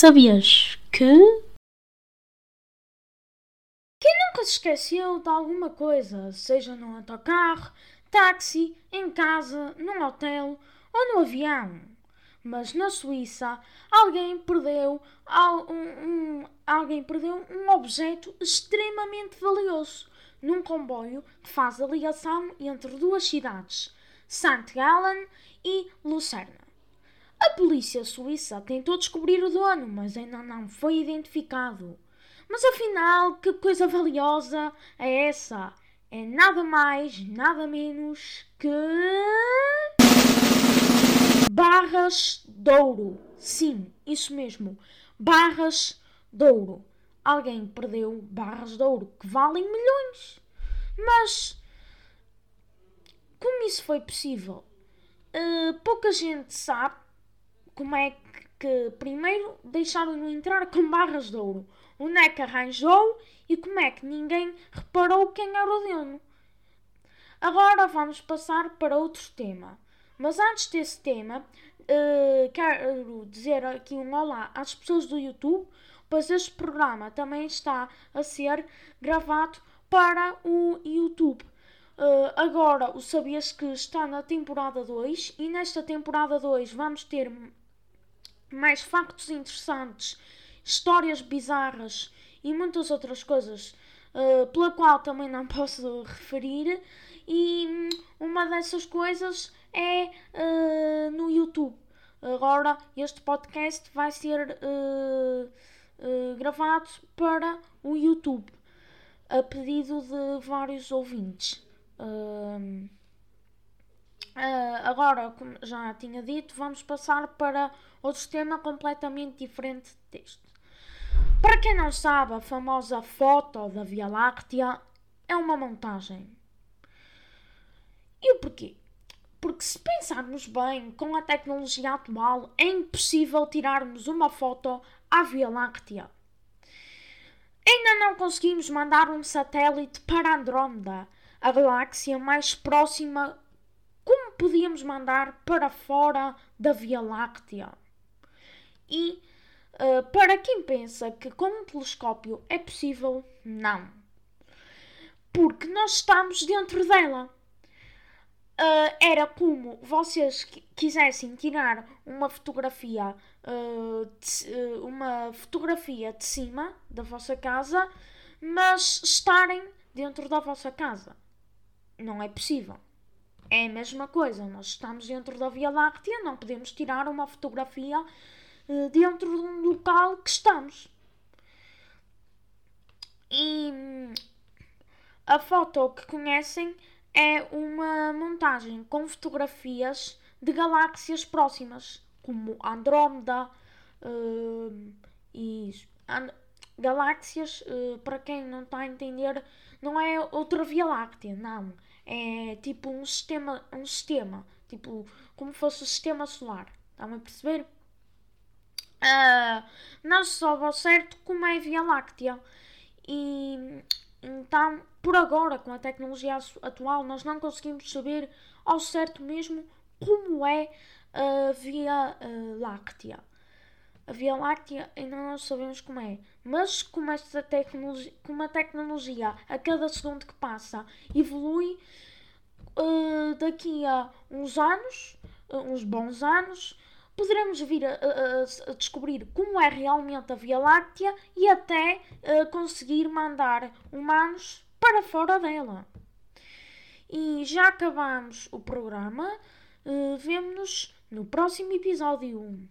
Sabias que. Quem nunca se esqueceu de alguma coisa, seja num autocarro, táxi, em casa, num hotel ou no avião? Mas na Suíça alguém perdeu, um, um- alguém perdeu um objeto extremamente valioso num comboio que faz a ligação entre duas cidades, St. Gallen e Lucerna. A polícia suíça tentou descobrir o dono, mas ainda não foi identificado. Mas afinal, que coisa valiosa é essa? É nada mais, nada menos que. Barras de ouro. Sim, isso mesmo. Barras de ouro. Alguém perdeu barras de ouro que valem milhões. Mas. Como isso foi possível? Uh, pouca gente sabe como é que, que primeiro deixaram-no entrar com barras de ouro. Onde é que arranjou e como é que ninguém reparou quem era o dono. Agora vamos passar para outro tema. Mas antes desse tema, eh, quero dizer aqui um olá às pessoas do YouTube, pois este programa também está a ser gravado para o YouTube. Eh, agora, o Sabias que está na temporada 2 e nesta temporada 2 vamos ter mais factos interessantes, histórias bizarras e muitas outras coisas uh, pela qual também não posso referir. E hum, uma dessas coisas é uh, no YouTube. Agora, este podcast vai ser uh, gravado para o YouTube a pedido de vários ouvintes. Agora, como já tinha dito, vamos passar para outro tema completamente diferente deste. Para quem não sabe, a famosa foto da Via Láctea é uma montagem. E o porquê? Porque se pensarmos bem, com a tecnologia atual, é impossível tirarmos uma foto à Via Láctea. Ainda não conseguimos mandar um satélite para Andrómeda, a galáxia mais próxima como podíamos mandar para fora da Via Láctea? E uh, para quem pensa que com um telescópio é possível, não. Porque nós estamos dentro dela. Uh, era como vocês quisessem tirar uma fotografia, uh, de, uma fotografia de cima da vossa casa, mas estarem dentro da vossa casa. Não é possível. É a mesma coisa, nós estamos dentro da Via Láctea, não podemos tirar uma fotografia uh, dentro de um local que estamos. E hum, a foto que conhecem é uma montagem com fotografias de galáxias próximas, como Andrómeda uh, e and galáxias, uh, para quem não está a entender, não é outra Via Láctea, não é tipo um sistema, um sistema, tipo como fosse o sistema solar. Estão a perceber? Uh, não se sabe ao certo como é a Via Láctea. E então, por agora, com a tecnologia atual, nós não conseguimos saber ao certo mesmo como é a Via uh, Láctea. A Via Láctea ainda não sabemos como é, mas como, esta tecnologia, como a tecnologia a cada segundo que passa evolui, uh, daqui a uns anos, uh, uns bons anos, poderemos vir a, a, a, descobrir como é realmente a Via Láctea e até uh, conseguir mandar humanos para fora dela. E já acabamos o programa, uh, vemo-nos no próximo episódio.